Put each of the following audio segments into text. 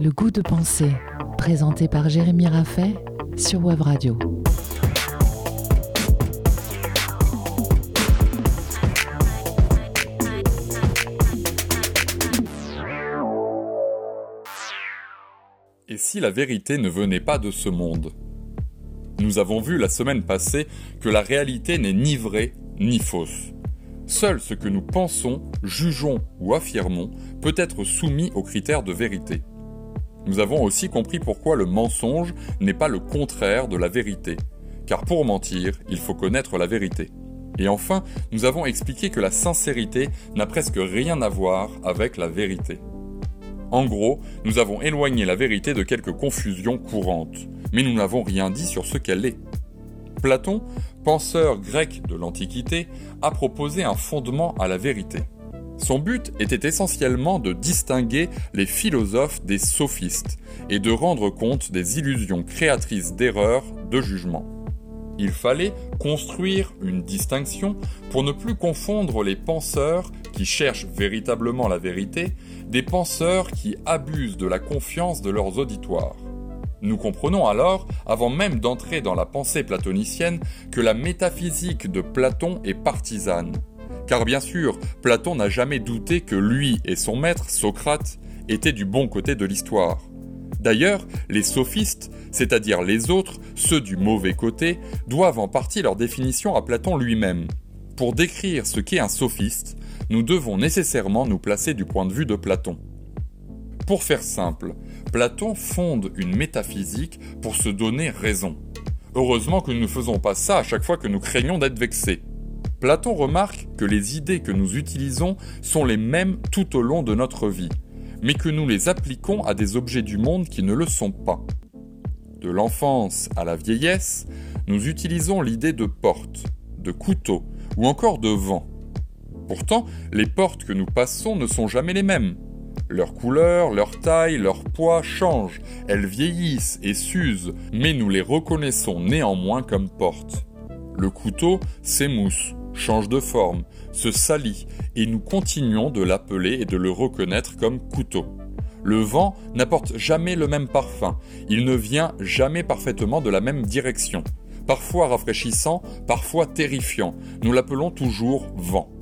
Le goût de penser, présenté par Jérémy Raffet sur Web Radio. Et si la vérité ne venait pas de ce monde? Nous avons vu la semaine passée que la réalité n'est ni vraie ni fausse. Seul ce que nous pensons, jugeons ou affirmons peut être soumis aux critères de vérité. Nous avons aussi compris pourquoi le mensonge n'est pas le contraire de la vérité, car pour mentir, il faut connaître la vérité. Et enfin, nous avons expliqué que la sincérité n'a presque rien à voir avec la vérité. En gros, nous avons éloigné la vérité de quelques confusions courantes, mais nous n'avons rien dit sur ce qu'elle est. Platon, penseur grec de l'Antiquité, a proposé un fondement à la vérité. Son but était essentiellement de distinguer les philosophes des sophistes et de rendre compte des illusions créatrices d'erreurs de jugement. Il fallait construire une distinction pour ne plus confondre les penseurs qui cherchent véritablement la vérité des penseurs qui abusent de la confiance de leurs auditoires. Nous comprenons alors, avant même d'entrer dans la pensée platonicienne, que la métaphysique de Platon est partisane. Car bien sûr, Platon n'a jamais douté que lui et son maître, Socrate, étaient du bon côté de l'histoire. D'ailleurs, les sophistes, c'est-à-dire les autres, ceux du mauvais côté, doivent en partie leur définition à Platon lui-même. Pour décrire ce qu'est un sophiste, nous devons nécessairement nous placer du point de vue de Platon. Pour faire simple, Platon fonde une métaphysique pour se donner raison. Heureusement que nous ne faisons pas ça à chaque fois que nous craignons d'être vexés. Platon remarque que les idées que nous utilisons sont les mêmes tout au long de notre vie, mais que nous les appliquons à des objets du monde qui ne le sont pas. De l'enfance à la vieillesse, nous utilisons l'idée de porte, de couteau ou encore de vent. Pourtant, les portes que nous passons ne sont jamais les mêmes. Leur couleur, leur taille, leur poids changent, elles vieillissent et s'usent, mais nous les reconnaissons néanmoins comme portes. Le couteau s'émousse, change de forme, se salit, et nous continuons de l'appeler et de le reconnaître comme couteau. Le vent n'apporte jamais le même parfum, il ne vient jamais parfaitement de la même direction. Parfois rafraîchissant, parfois terrifiant, nous l'appelons toujours vent.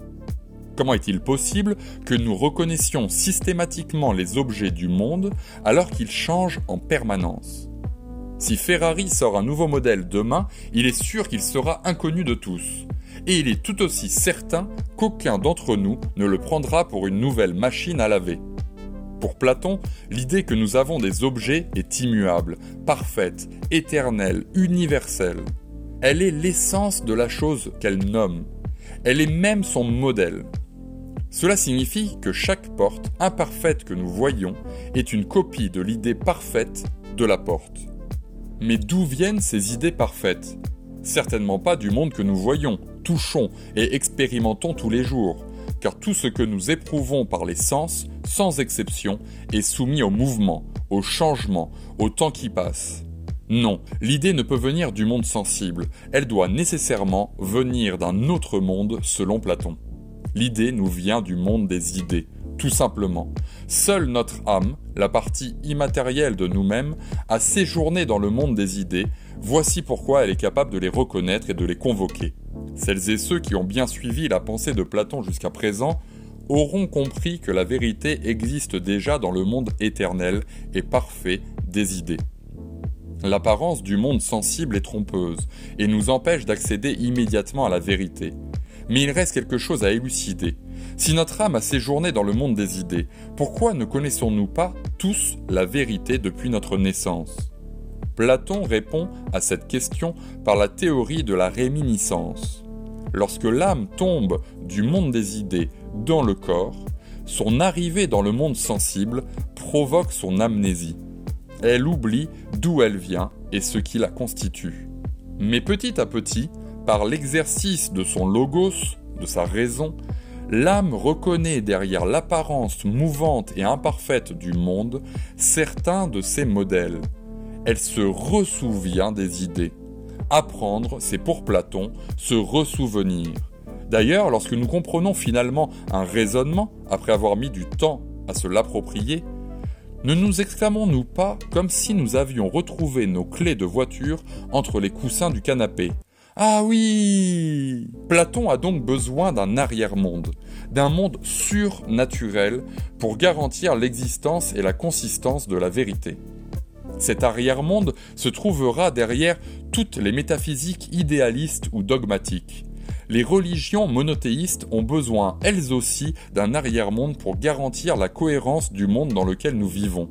Comment est-il possible que nous reconnaissions systématiquement les objets du monde alors qu'ils changent en permanence? Si Ferrari sort un nouveau modèle demain, il est sûr qu'il sera inconnu de tous. Et il est tout aussi certain qu'aucun d'entre nous ne le prendra pour une nouvelle machine à laver. Pour Platon, l'idée que nous avons des objets est immuable, parfaite, éternelle, universelle. Elle est l'essence de la chose qu'elle nomme. Elle est même son modèle. Cela signifie que chaque porte imparfaite que nous voyons est une copie de l'idée parfaite de la porte. Mais d'où viennent ces idées parfaites? Certainement pas du monde que nous voyons, touchons et expérimentons tous les jours, car tout ce que nous éprouvons par les sens, sans exception, est soumis au mouvement, au changement, au temps qui passe. Non, l'idée ne peut venir du monde sensible, elle doit nécessairement venir d'un autre monde selon Platon. L'idée nous vient du monde des idées, tout simplement. Seule notre âme, la partie immatérielle de nous-mêmes, a séjourné dans le monde des idées, voici pourquoi elle est capable de les reconnaître et de les convoquer. Celles et ceux qui ont bien suivi la pensée de Platon jusqu'à présent auront compris que la vérité existe déjà dans le monde éternel et parfait des idées. L'apparence du monde sensible est trompeuse et nous empêche d'accéder immédiatement à la vérité mais il reste quelque chose à élucider. Si notre âme a séjourné dans le monde des idées, pourquoi ne connaissons-nous pas tous la vérité depuis notre naissance? Platon répond à cette question par la théorie de la réminiscence. Lorsque l'âme tombe du monde des idées dans le corps, son arrivée dans le monde sensible provoque son amnésie. Elle oublie d'où elle vient et ce qui la constitue. Mais petit à petit, par l'exercice de son logos, de sa raison, l'âme reconnaît derrière l'apparence mouvante et imparfaite du monde certains de ses modèles. Elle se ressouvient des idées. Apprendre, c'est pour Platon se ressouvenir. D'ailleurs, lorsque nous comprenons finalement un raisonnement, après avoir mis du temps à se l'approprier, ne nous exclamons-nous pas comme si nous avions retrouvé nos clés de voiture entre les coussins du canapé Ah oui Platon a donc besoin d'un arrière-monde, d'un monde surnaturel pour garantir l'existence et la consistance de la vérité. Cet arrière-monde se trouvera derrière toutes les métaphysiques idéalistes ou dogmatiques. Les religions monothéistes ont besoin, elles aussi, d'un arrière-monde pour garantir la cohérence du monde dans lequel nous vivons.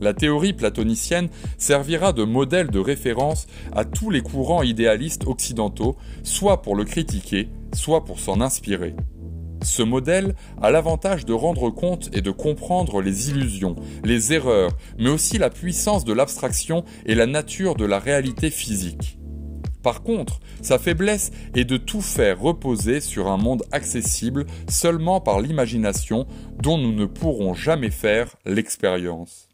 La théorie platonicienne servira de modèle de référence à tous les courants idéalistes occidentaux, soit pour le critiquer, soit pour s'en inspirer. Ce modèle a l'avantage de rendre compte et de comprendre les illusions, les erreurs, mais aussi la puissance de l'abstraction et la nature de la réalité physique. Par contre, sa faiblesse est de tout faire reposer sur un monde accessible seulement par l'imagination dont nous ne pourrons jamais faire l'expérience.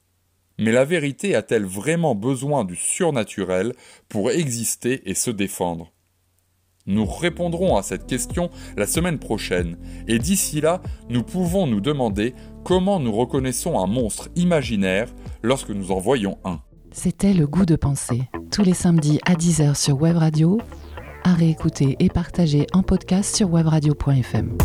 Mais la vérité a-t-elle vraiment besoin du surnaturel pour exister et se défendre? Nous répondrons à cette question la semaine prochaine, et d'ici là, nous pouvons nous demander comment nous reconnaissons un monstre imaginaire lorsque nous en voyons un. C'était le goût de penser, tous les samedis à 10h sur Web Radio, à réécouter et partager en podcast sur webradio.fm.